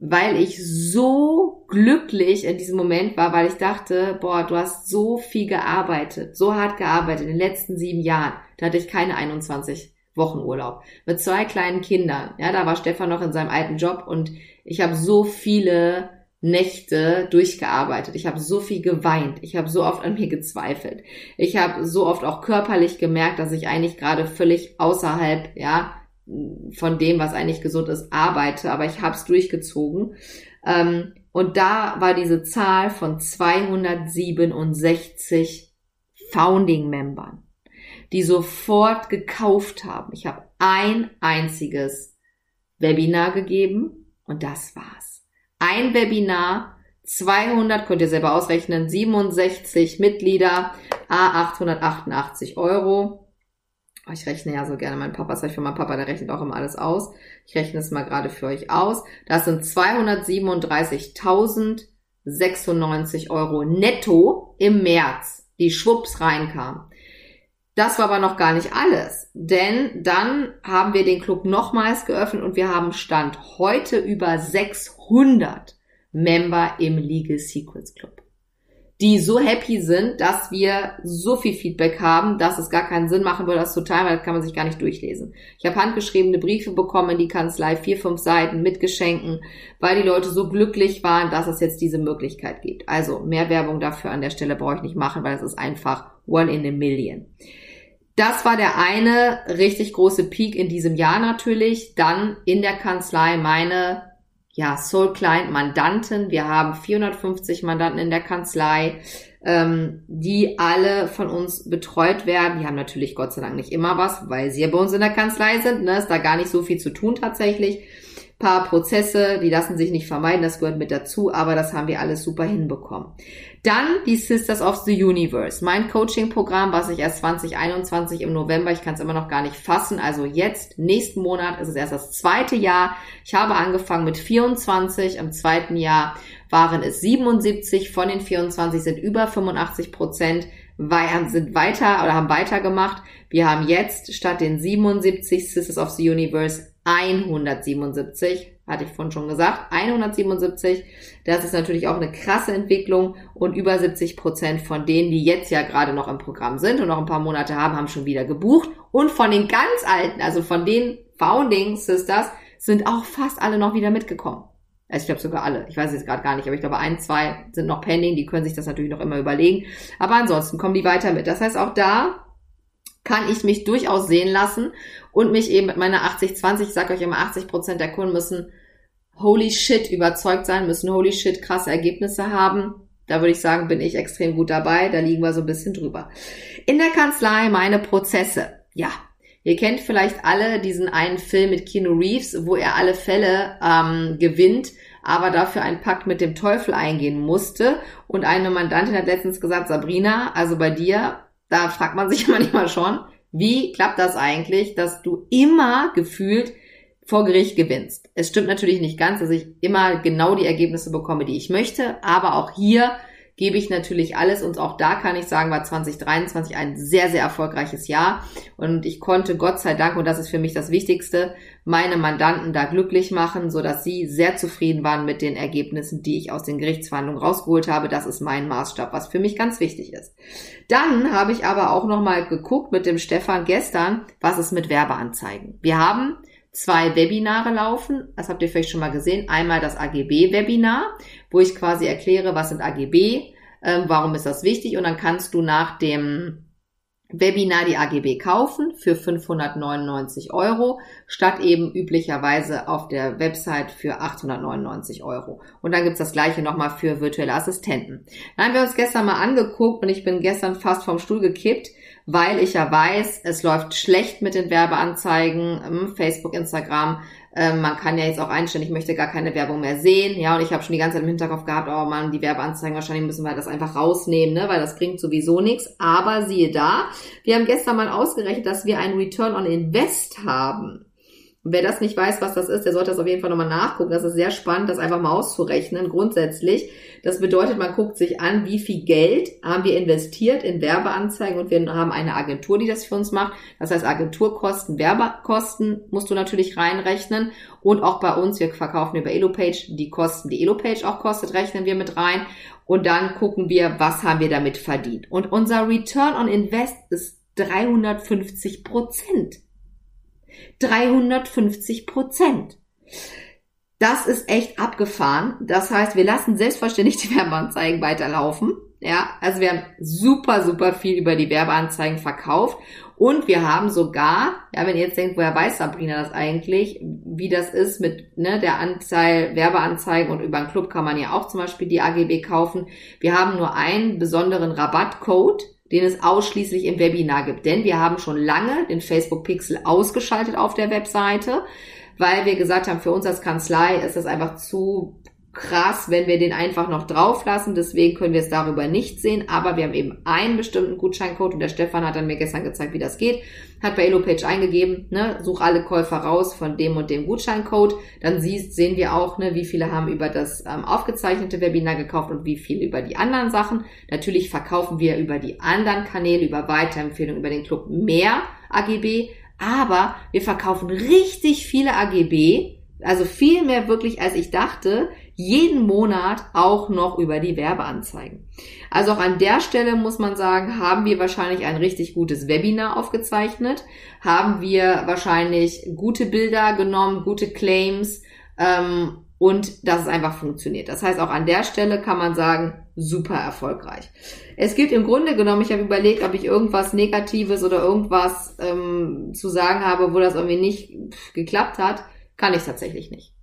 Speaker 1: weil ich so glücklich in diesem Moment war, weil ich dachte, boah, du hast so viel gearbeitet, so hart gearbeitet in den letzten sieben Jahren. Da hatte ich keine 21 Wochen Urlaub. Mit zwei kleinen Kindern. Ja, da war Stefan noch in seinem alten Job und ich habe so viele Nächte durchgearbeitet. Ich habe so viel geweint. Ich habe so oft an mir gezweifelt. Ich habe so oft auch körperlich gemerkt, dass ich eigentlich gerade völlig außerhalb, ja, von dem, was eigentlich gesund ist, arbeite, aber ich habe es durchgezogen. Ähm, und da war diese Zahl von 267 Founding-Membern, die sofort gekauft haben. Ich habe ein einziges Webinar gegeben und das war's. Ein Webinar, 200, könnt ihr selber ausrechnen, 67 Mitglieder, a 888 Euro. Oh, ich rechne ja so gerne. Mein Papa, das ich für meinen Papa, der rechnet auch immer alles aus. Ich rechne es mal gerade für euch aus. Das sind 237.096 Euro netto im März, die schwupps reinkamen. Das war aber noch gar nicht alles, denn dann haben wir den Club nochmals geöffnet und wir haben Stand heute über 600 Member im Legal Secrets Club die so happy sind, dass wir so viel Feedback haben, dass es gar keinen Sinn machen würde, das zu teilen, weil das kann man sich gar nicht durchlesen. Ich habe handgeschriebene Briefe bekommen in die Kanzlei, vier, fünf Seiten mit Geschenken, weil die Leute so glücklich waren, dass es jetzt diese Möglichkeit gibt. Also mehr Werbung dafür an der Stelle brauche ich nicht machen, weil es ist einfach one in a million. das war der eine richtig große Peak in diesem Jahr natürlich. Dann in der Kanzlei meine ja, Soul Client Mandanten. Wir haben 450 Mandanten in der Kanzlei, ähm, die alle von uns betreut werden. Die haben natürlich Gott sei Dank nicht immer was, weil sie ja bei uns in der Kanzlei sind. Ne? Ist da gar nicht so viel zu tun tatsächlich paar Prozesse, die lassen sich nicht vermeiden, das gehört mit dazu, aber das haben wir alles super hinbekommen. Dann die Sisters of the Universe, mein Coaching-Programm, was ich erst 2021 im November, ich kann es immer noch gar nicht fassen, also jetzt, nächsten Monat ist es erst das zweite Jahr. Ich habe angefangen mit 24, im zweiten Jahr waren es 77, von den 24 sind über 85 Prozent sind weiter oder haben weitergemacht. Wir haben jetzt statt den 77 Sisters of the Universe 177, hatte ich vorhin schon gesagt, 177. Das ist natürlich auch eine krasse Entwicklung und über 70 Prozent von denen, die jetzt ja gerade noch im Programm sind und noch ein paar Monate haben, haben schon wieder gebucht. Und von den ganz alten, also von den Founding Sisters, sind auch fast alle noch wieder mitgekommen. Also ich glaube sogar alle. Ich weiß jetzt gerade gar nicht, aber ich glaube ein, zwei sind noch pending. Die können sich das natürlich noch immer überlegen. Aber ansonsten kommen die weiter mit. Das heißt auch da kann ich mich durchaus sehen lassen und mich eben mit meiner 80-20, ich sage euch immer, 80 Prozent der Kunden müssen holy shit überzeugt sein, müssen holy shit krasse Ergebnisse haben. Da würde ich sagen, bin ich extrem gut dabei. Da liegen wir so ein bisschen drüber. In der Kanzlei meine Prozesse. Ja, ihr kennt vielleicht alle diesen einen Film mit Keanu Reeves, wo er alle Fälle ähm, gewinnt, aber dafür einen Pakt mit dem Teufel eingehen musste. Und eine Mandantin hat letztens gesagt, Sabrina, also bei dir da fragt man sich manchmal schon, wie klappt das eigentlich, dass du immer gefühlt vor Gericht gewinnst. Es stimmt natürlich nicht ganz, dass ich immer genau die Ergebnisse bekomme, die ich möchte, aber auch hier gebe ich natürlich alles und auch da kann ich sagen, war 2023 ein sehr, sehr erfolgreiches Jahr und ich konnte Gott sei Dank, und das ist für mich das Wichtigste, meine Mandanten da glücklich machen, so dass sie sehr zufrieden waren mit den Ergebnissen, die ich aus den Gerichtsverhandlungen rausgeholt habe. Das ist mein Maßstab, was für mich ganz wichtig ist. Dann habe ich aber auch nochmal geguckt mit dem Stefan gestern, was ist mit Werbeanzeigen. Wir haben zwei Webinare laufen. Das habt ihr vielleicht schon mal gesehen. Einmal das AGB-Webinar, wo ich quasi erkläre, was sind AGB, ähm, warum ist das wichtig und dann kannst du nach dem Webinar die AGB kaufen für 599 Euro, statt eben üblicherweise auf der Website für 899 Euro. Und dann gibt's das gleiche nochmal für virtuelle Assistenten. Dann haben wir uns gestern mal angeguckt und ich bin gestern fast vom Stuhl gekippt, weil ich ja weiß, es läuft schlecht mit den Werbeanzeigen, Facebook, Instagram. Ähm, man kann ja jetzt auch einstellen, ich möchte gar keine Werbung mehr sehen. Ja, und ich habe schon die ganze Zeit im Hinterkopf gehabt, oh man, die Werbeanzeigen, wahrscheinlich müssen wir das einfach rausnehmen, ne? weil das bringt sowieso nichts. Aber siehe da, wir haben gestern mal ausgerechnet, dass wir einen Return on Invest haben. Wer das nicht weiß, was das ist, der sollte das auf jeden Fall nochmal nachgucken. Das ist sehr spannend, das einfach mal auszurechnen, grundsätzlich. Das bedeutet, man guckt sich an, wie viel Geld haben wir investiert in Werbeanzeigen und wir haben eine Agentur, die das für uns macht. Das heißt, Agenturkosten, Werbekosten musst du natürlich reinrechnen. Und auch bei uns, wir verkaufen über Elopage die Kosten, die Elopage auch kostet, rechnen wir mit rein. Und dann gucken wir, was haben wir damit verdient. Und unser Return on Invest ist 350 Prozent. 350 Prozent. Das ist echt abgefahren. Das heißt, wir lassen selbstverständlich die Werbeanzeigen weiterlaufen. Ja, also wir haben super, super viel über die Werbeanzeigen verkauft und wir haben sogar, ja, wenn ihr jetzt denkt, woher weiß Sabrina das eigentlich, wie das ist mit ne, der Anzahl Werbeanzeigen und über einen Club kann man ja auch zum Beispiel die AGB kaufen. Wir haben nur einen besonderen Rabattcode, den es ausschließlich im Webinar gibt. Denn wir haben schon lange den Facebook Pixel ausgeschaltet auf der Webseite, weil wir gesagt haben, für uns als Kanzlei ist das einfach zu krass, wenn wir den einfach noch drauf lassen. Deswegen können wir es darüber nicht sehen. Aber wir haben eben einen bestimmten Gutscheincode und der Stefan hat dann mir gestern gezeigt, wie das geht. Hat bei EloPage eingegeben, ne, such alle Käufer raus von dem und dem Gutscheincode. Dann siehst, sehen wir auch, ne, wie viele haben über das ähm, aufgezeichnete Webinar gekauft und wie viel über die anderen Sachen. Natürlich verkaufen wir über die anderen Kanäle, über Weiterempfehlungen, über den Club mehr AGB. Aber wir verkaufen richtig viele AGB, also viel mehr wirklich, als ich dachte, jeden Monat auch noch über die Werbeanzeigen. Also auch an der Stelle muss man sagen, haben wir wahrscheinlich ein richtig gutes Webinar aufgezeichnet, haben wir wahrscheinlich gute Bilder genommen, gute Claims, ähm, und dass es einfach funktioniert. Das heißt, auch an der Stelle kann man sagen, super erfolgreich. Es gibt im Grunde genommen, ich habe überlegt, ob ich irgendwas Negatives oder irgendwas ähm, zu sagen habe, wo das irgendwie nicht geklappt hat, kann ich tatsächlich nicht.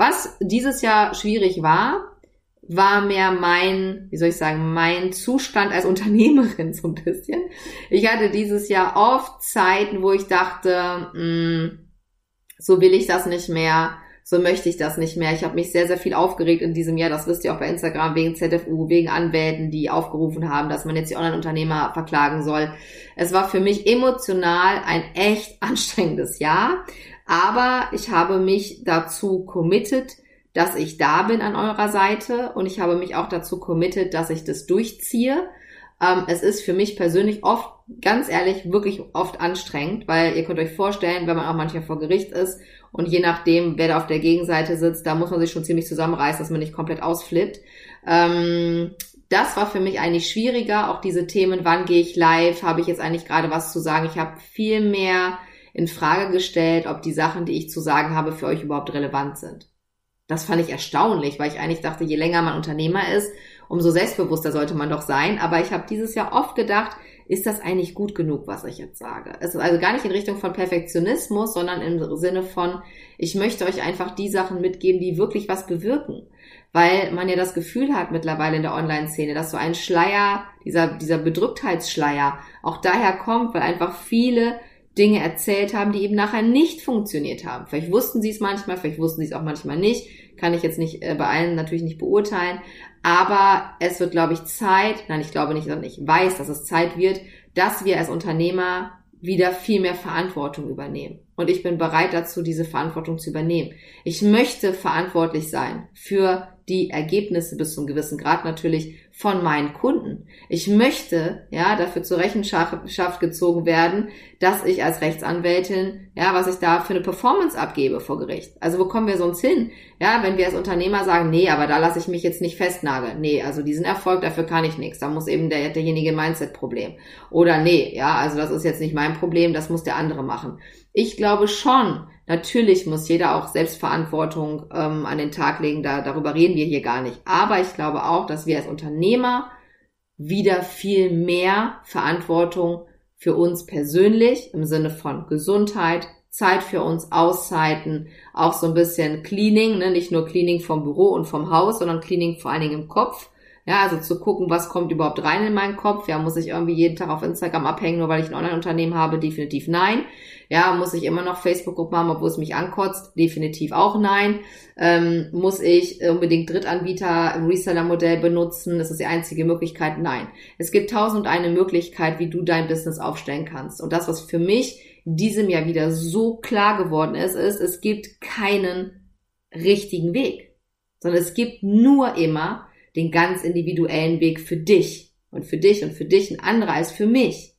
Speaker 1: Was dieses Jahr schwierig war, war mehr mein, wie soll ich sagen, mein Zustand als Unternehmerin so ein bisschen. Ich hatte dieses Jahr oft Zeiten, wo ich dachte, mh, hm, so will ich das nicht mehr so möchte ich das nicht mehr. Ich habe mich sehr, sehr viel aufgeregt in diesem Jahr. Das wisst ihr auch bei Instagram wegen ZFU, wegen Anwälten, die aufgerufen haben, dass man jetzt die Online-Unternehmer verklagen soll. Es war für mich emotional ein echt anstrengendes Jahr. Aber ich habe mich dazu committed, dass ich da bin an eurer Seite und ich habe mich auch dazu committed, dass ich das durchziehe. Ähm, es ist für mich persönlich oft, ganz ehrlich, wirklich oft anstrengend, weil ihr könnt euch vorstellen, wenn man auch manchmal vor Gericht ist und je nachdem, wer da auf der Gegenseite sitzt, da muss man sich schon ziemlich zusammenreißen, dass man nicht komplett ausflippt. Ähm, das war für mich eigentlich schwieriger. Auch diese Themen, wann gehe ich live, habe ich jetzt eigentlich gerade was zu sagen. Ich habe viel mehr in Frage gestellt, ob die Sachen, die ich zu sagen habe, für euch überhaupt relevant sind. Das fand ich erstaunlich, weil ich eigentlich dachte, je länger man Unternehmer ist, umso selbstbewusster sollte man doch sein. Aber ich habe dieses Jahr oft gedacht, ist das eigentlich gut genug, was ich jetzt sage? Es ist also gar nicht in Richtung von Perfektionismus, sondern im Sinne von, ich möchte euch einfach die Sachen mitgeben, die wirklich was bewirken. Weil man ja das Gefühl hat mittlerweile in der Online-Szene, dass so ein Schleier, dieser, dieser Bedrücktheitsschleier auch daher kommt, weil einfach viele Dinge erzählt haben, die eben nachher nicht funktioniert haben. Vielleicht wussten sie es manchmal, vielleicht wussten sie es auch manchmal nicht. Kann ich jetzt nicht äh, bei allen natürlich nicht beurteilen. Aber es wird, glaube ich, Zeit, nein, ich glaube nicht, sondern ich weiß, dass es Zeit wird, dass wir als Unternehmer wieder viel mehr Verantwortung übernehmen. Und ich bin bereit dazu, diese Verantwortung zu übernehmen. Ich möchte verantwortlich sein für die Ergebnisse bis zum gewissen Grad natürlich von meinen Kunden. Ich möchte, ja, dafür zur Rechenschaft gezogen werden, dass ich als Rechtsanwältin, ja, was ich da für eine Performance abgebe vor Gericht. Also wo kommen wir sonst hin? Ja, wenn wir als Unternehmer sagen, nee, aber da lasse ich mich jetzt nicht festnageln. Nee, also diesen Erfolg, dafür kann ich nichts. Da muss eben der, derjenige Mindset-Problem. Oder nee, ja, also das ist jetzt nicht mein Problem, das muss der andere machen. Ich glaube schon, natürlich muss jeder auch Selbstverantwortung ähm, an den Tag legen, da, darüber reden wir hier gar nicht. Aber ich glaube auch, dass wir als Unternehmer wieder viel mehr Verantwortung für uns persönlich im Sinne von Gesundheit, Zeit für uns, Auszeiten, auch so ein bisschen Cleaning, ne? nicht nur Cleaning vom Büro und vom Haus, sondern Cleaning vor allen Dingen im Kopf. Ja, also zu gucken, was kommt überhaupt rein in meinen Kopf. Ja, muss ich irgendwie jeden Tag auf Instagram abhängen, nur weil ich ein Online-Unternehmen habe? Definitiv nein. Ja, muss ich immer noch Facebook-Gruppen haben, obwohl es mich ankotzt? Definitiv auch nein. Ähm, muss ich unbedingt Drittanbieter im Reseller-Modell benutzen? Das ist die einzige Möglichkeit? Nein. Es gibt tausend und eine Möglichkeit, wie du dein Business aufstellen kannst. Und das, was für mich diesem Jahr wieder so klar geworden ist, ist, es gibt keinen richtigen Weg, sondern es gibt nur immer den ganz individuellen Weg für dich und für dich und für dich ein anderer als für mich.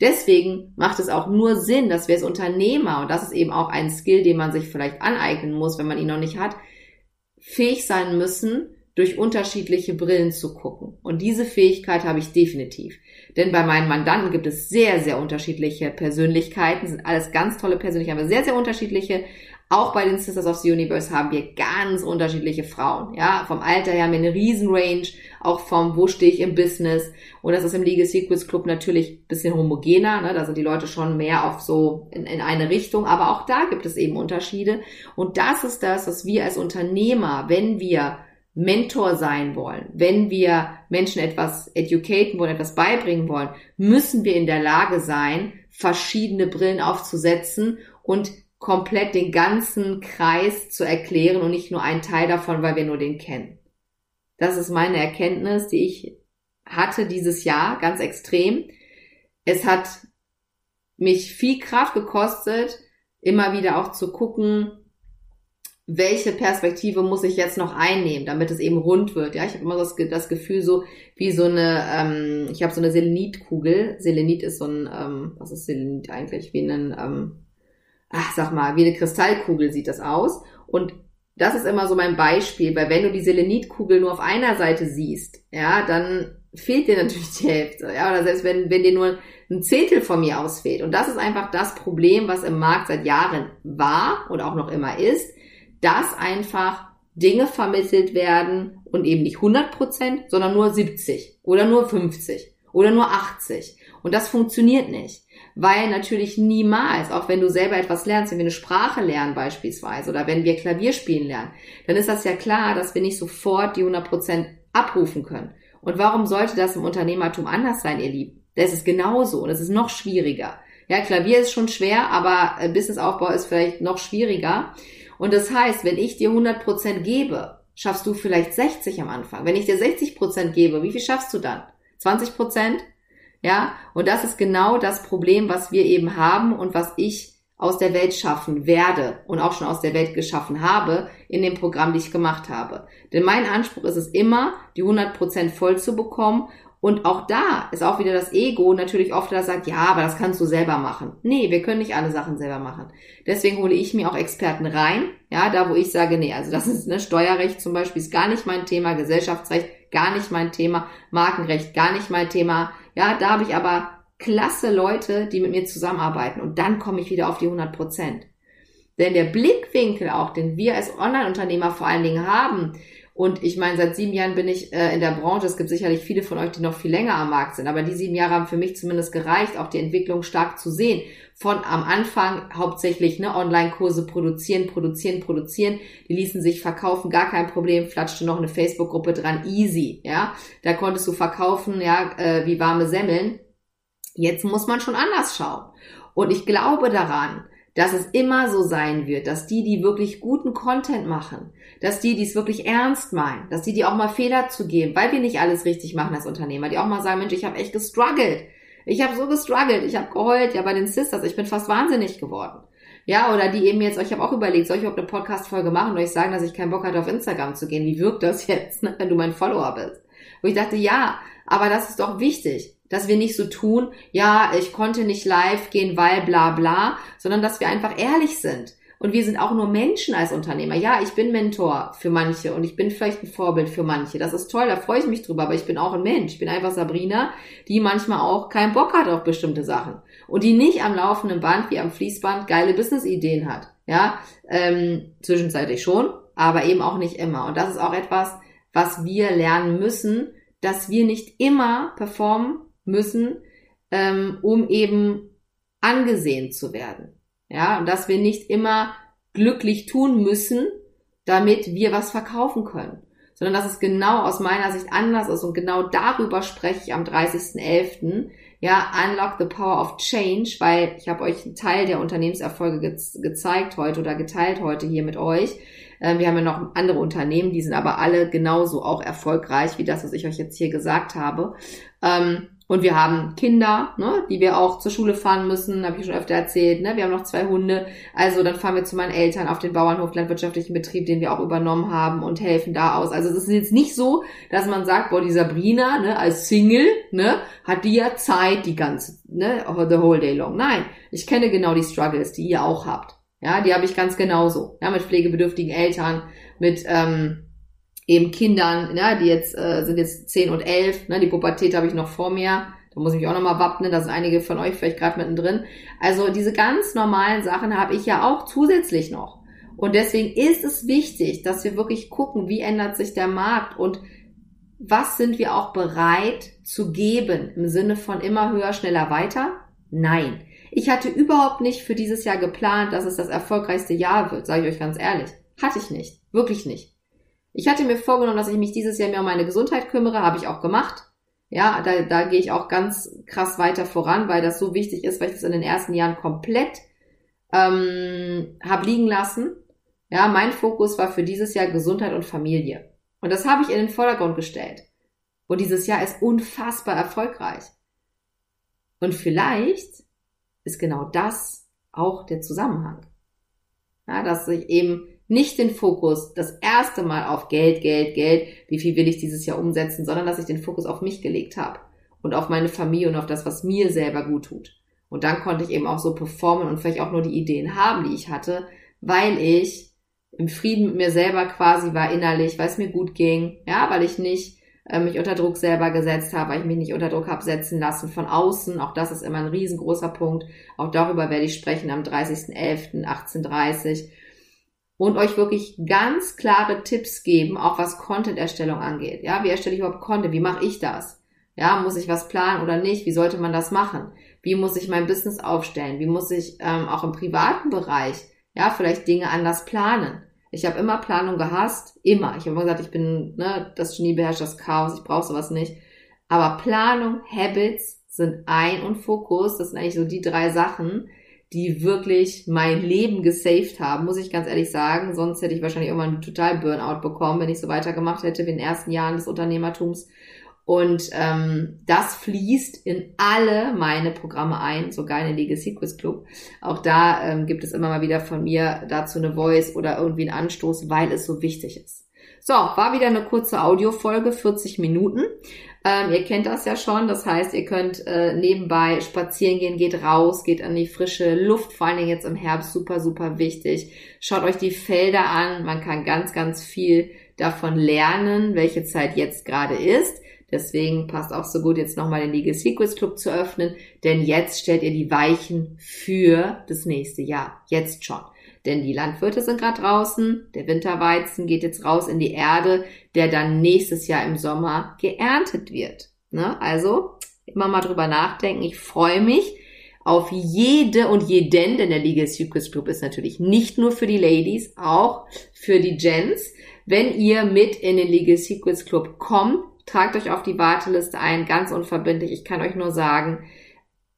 Speaker 1: Deswegen macht es auch nur Sinn, dass wir als Unternehmer, und das ist eben auch ein Skill, den man sich vielleicht aneignen muss, wenn man ihn noch nicht hat, fähig sein müssen, durch unterschiedliche Brillen zu gucken. Und diese Fähigkeit habe ich definitiv. Denn bei meinen Mandanten gibt es sehr, sehr unterschiedliche Persönlichkeiten, sind alles ganz tolle Persönlichkeiten, aber sehr, sehr unterschiedliche. Auch bei den Sisters of the Universe haben wir ganz unterschiedliche Frauen. Ja, vom Alter her haben wir eine Riesenrange, auch vom wo stehe ich im Business. Und das ist im Legal Secrets Club natürlich bisschen homogener. Ne? Da sind die Leute schon mehr auf so in, in eine Richtung. Aber auch da gibt es eben Unterschiede. Und das ist das, was wir als Unternehmer, wenn wir Mentor sein wollen, wenn wir Menschen etwas educaten wollen, etwas beibringen wollen, müssen wir in der Lage sein, verschiedene Brillen aufzusetzen und komplett den ganzen Kreis zu erklären und nicht nur einen Teil davon, weil wir nur den kennen. Das ist meine Erkenntnis, die ich hatte dieses Jahr ganz extrem. Es hat mich viel Kraft gekostet, immer wieder auch zu gucken, welche Perspektive muss ich jetzt noch einnehmen, damit es eben rund wird. Ja, ich habe immer das, das, Gefühl so wie so eine, ähm, ich habe so eine Selenitkugel. Selenit ist so ein, ähm, was ist Selenit eigentlich? Wie ein ähm, ach, sag mal, wie eine Kristallkugel sieht das aus. Und das ist immer so mein Beispiel, weil wenn du die Selenitkugel nur auf einer Seite siehst, ja, dann fehlt dir natürlich die Hälfte, ja, oder selbst wenn, wenn dir nur ein Zehntel von mir ausfehlt. Und das ist einfach das Problem, was im Markt seit Jahren war und auch noch immer ist, dass einfach Dinge vermittelt werden und eben nicht 100 Prozent, sondern nur 70 oder nur 50 oder nur 80. Und das funktioniert nicht. Weil natürlich niemals, auch wenn du selber etwas lernst, wenn wir eine Sprache lernen beispielsweise oder wenn wir Klavier spielen lernen, dann ist das ja klar, dass wir nicht sofort die 100 Prozent abrufen können. Und warum sollte das im Unternehmertum anders sein, ihr Lieben? Das ist genauso und es ist noch schwieriger. Ja, Klavier ist schon schwer, aber äh, Businessaufbau ist vielleicht noch schwieriger. Und das heißt, wenn ich dir 100 Prozent gebe, schaffst du vielleicht 60 am Anfang. Wenn ich dir 60 Prozent gebe, wie viel schaffst du dann? 20 Prozent? Ja, und das ist genau das Problem, was wir eben haben und was ich aus der Welt schaffen werde und auch schon aus der Welt geschaffen habe in dem Programm, die ich gemacht habe. Denn mein Anspruch ist es immer, die 100 Prozent voll zu bekommen und auch da ist auch wieder das Ego natürlich oft, das sagt, ja, aber das kannst du selber machen. Nee, wir können nicht alle Sachen selber machen. Deswegen hole ich mir auch Experten rein, ja, da wo ich sage, nee, also das ist, ne, Steuerrecht zum Beispiel ist gar nicht mein Thema, Gesellschaftsrecht gar nicht mein Thema, Markenrecht gar nicht mein Thema. Ja, da habe ich aber klasse Leute, die mit mir zusammenarbeiten und dann komme ich wieder auf die 100 Prozent. Denn der Blickwinkel auch, den wir als Online-Unternehmer vor allen Dingen haben, und ich meine, seit sieben Jahren bin ich äh, in der Branche. Es gibt sicherlich viele von euch, die noch viel länger am Markt sind. Aber die sieben Jahre haben für mich zumindest gereicht, auch die Entwicklung stark zu sehen. Von am Anfang hauptsächlich ne, Online-Kurse produzieren, produzieren, produzieren. Die ließen sich verkaufen, gar kein Problem. Flatschte noch eine Facebook-Gruppe dran, easy. Ja, da konntest du verkaufen, ja, äh, wie warme Semmeln. Jetzt muss man schon anders schauen. Und ich glaube daran, dass es immer so sein wird, dass die, die wirklich guten Content machen, dass die, die es wirklich ernst meinen, dass die, die auch mal Fehler zu geben, weil wir nicht alles richtig machen als Unternehmer, die auch mal sagen, Mensch, ich habe echt gestruggelt. Ich habe so gestruggelt, ich habe geheult, ja bei den Sisters, ich bin fast wahnsinnig geworden. Ja, oder die eben jetzt, ich habe auch überlegt, soll ich überhaupt eine Podcast-Folge machen oder ich sagen, dass ich keinen Bock hatte, auf Instagram zu gehen? Wie wirkt das jetzt, ne, wenn du mein Follower bist? Wo ich dachte, ja, aber das ist doch wichtig dass wir nicht so tun, ja, ich konnte nicht live gehen, weil bla bla, sondern dass wir einfach ehrlich sind. Und wir sind auch nur Menschen als Unternehmer. Ja, ich bin Mentor für manche und ich bin vielleicht ein Vorbild für manche. Das ist toll, da freue ich mich drüber, aber ich bin auch ein Mensch. Ich bin einfach Sabrina, die manchmal auch keinen Bock hat auf bestimmte Sachen und die nicht am laufenden Band wie am Fließband geile Business-Ideen hat. Ja, ähm, zwischenzeitlich schon, aber eben auch nicht immer. Und das ist auch etwas, was wir lernen müssen, dass wir nicht immer performen müssen, ähm, um eben angesehen zu werden. Ja, und dass wir nicht immer glücklich tun müssen, damit wir was verkaufen können, sondern dass es genau aus meiner Sicht anders ist und genau darüber spreche ich am 30.11. Ja, Unlock the Power of Change, weil ich habe euch einen Teil der Unternehmenserfolge ge gezeigt heute oder geteilt heute hier mit euch. Ähm, wir haben ja noch andere Unternehmen, die sind aber alle genauso auch erfolgreich wie das, was ich euch jetzt hier gesagt habe. Ähm, und wir haben Kinder, ne, die wir auch zur Schule fahren müssen, habe ich schon öfter erzählt. Ne? Wir haben noch zwei Hunde. Also dann fahren wir zu meinen Eltern auf den Bauernhof, landwirtschaftlichen Betrieb, den wir auch übernommen haben und helfen da aus. Also es ist jetzt nicht so, dass man sagt, boah, die Sabrina ne, als Single ne, hat die ja Zeit die ganze, ne, the whole day long. Nein, ich kenne genau die Struggles, die ihr auch habt. Ja, die habe ich ganz genauso. Ja, mit pflegebedürftigen Eltern, mit ähm, eben Kindern, ne, die jetzt äh, sind jetzt zehn und elf, ne, die Pubertät habe ich noch vor mir. Da muss ich mich auch nochmal wappnen, da sind einige von euch vielleicht gerade mittendrin. Also diese ganz normalen Sachen habe ich ja auch zusätzlich noch. Und deswegen ist es wichtig, dass wir wirklich gucken, wie ändert sich der Markt und was sind wir auch bereit zu geben im Sinne von immer höher, schneller, weiter? Nein. Ich hatte überhaupt nicht für dieses Jahr geplant, dass es das erfolgreichste Jahr wird, sage ich euch ganz ehrlich. Hatte ich nicht. Wirklich nicht. Ich hatte mir vorgenommen, dass ich mich dieses Jahr mehr um meine Gesundheit kümmere, habe ich auch gemacht. Ja, da, da gehe ich auch ganz krass weiter voran, weil das so wichtig ist, weil ich das in den ersten Jahren komplett ähm, habe liegen lassen. Ja, mein Fokus war für dieses Jahr Gesundheit und Familie. Und das habe ich in den Vordergrund gestellt. Und dieses Jahr ist unfassbar erfolgreich. Und vielleicht ist genau das auch der Zusammenhang. Ja, dass ich eben nicht den Fokus das erste Mal auf Geld, Geld, Geld, wie viel will ich dieses Jahr umsetzen, sondern dass ich den Fokus auf mich gelegt habe und auf meine Familie und auf das, was mir selber gut tut. Und dann konnte ich eben auch so performen und vielleicht auch nur die Ideen haben, die ich hatte, weil ich im Frieden mit mir selber quasi war innerlich, weil es mir gut ging, ja, weil ich nicht äh, mich unter Druck selber gesetzt habe, weil ich mich nicht unter Druck habe setzen lassen von außen. Auch das ist immer ein riesengroßer Punkt. Auch darüber werde ich sprechen am 30.11.1830. und euch wirklich ganz klare Tipps geben, auch was Content-Erstellung angeht. Ja, wie erstelle ich überhaupt Content? Wie mache ich das? Ja, muss ich was planen oder nicht? Wie sollte man das machen? Wie muss ich mein Business aufstellen? Wie muss ich ähm, auch im privaten Bereich, ja, vielleicht Dinge anders planen? Ich habe immer Planung gehasst, immer. Ich habe immer gesagt, ich bin, ne, das Genie beherrscht das Chaos, ich brauche sowas nicht. Aber Planung, Habits sind ein und Fokus, das sind eigentlich so die drei Sachen, die wirklich mein Leben gesaved haben, muss ich ganz ehrlich sagen. Sonst hätte ich wahrscheinlich irgendwann total Burnout bekommen, wenn ich so weitergemacht hätte wie in den ersten Jahren des Unternehmertums. Und ähm, das fließt in alle meine Programme ein, sogar in den Legacy Quiz Club. Auch da ähm, gibt es immer mal wieder von mir dazu eine Voice oder irgendwie einen Anstoß, weil es so wichtig ist. So, war wieder eine kurze Audiofolge, 40 Minuten. Ähm, ihr kennt das ja schon, das heißt, ihr könnt äh, nebenbei spazieren gehen, geht raus, geht an die frische Luft, vor allen Dingen jetzt im Herbst, super, super wichtig. Schaut euch die Felder an, man kann ganz, ganz viel davon lernen, welche Zeit jetzt gerade ist. Deswegen passt auch so gut, jetzt nochmal den Legal Secrets Club zu öffnen, denn jetzt stellt ihr die Weichen für das nächste Jahr. Jetzt schon. Denn die Landwirte sind gerade draußen, der Winterweizen geht jetzt raus in die Erde, der dann nächstes Jahr im Sommer geerntet wird. Ne? Also immer mal drüber nachdenken. Ich freue mich auf jede und jeden, denn der Legal Secrets Club ist natürlich nicht nur für die Ladies, auch für die Gents. Wenn ihr mit in den Legal Secrets Club kommt, tragt euch auf die Warteliste ein, ganz unverbindlich. Ich kann euch nur sagen,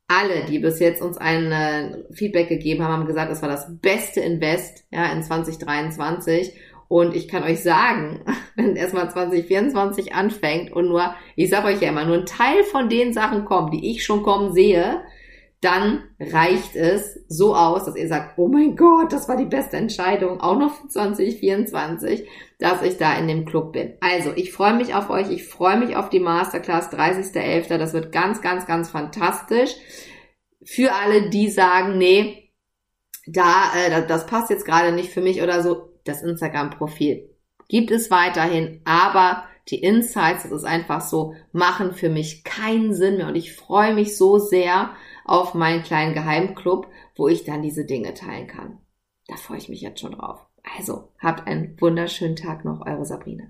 Speaker 1: alle, die bis jetzt uns ein äh, Feedback gegeben haben, haben gesagt, es war das beste Invest ja, in 2023. Und ich kann euch sagen, wenn erstmal 2024 anfängt und nur, ich sage euch ja immer, nur ein Teil von den Sachen kommt, die ich schon kommen sehe, dann reicht es so aus, dass ihr sagt, oh mein Gott, das war die beste Entscheidung, auch noch für 2024, dass ich da in dem Club bin. Also, ich freue mich auf euch, ich freue mich auf die Masterclass 30.11., das wird ganz, ganz, ganz fantastisch. Für alle, die sagen, nee, da, äh, das passt jetzt gerade nicht für mich oder so, das Instagram-Profil gibt es weiterhin, aber die Insights, das ist einfach so, machen für mich keinen Sinn mehr und ich freue mich so sehr, auf meinen kleinen Geheimclub, wo ich dann diese Dinge teilen kann. Da freue ich mich jetzt schon drauf. Also, habt einen wunderschönen Tag noch, eure Sabrina.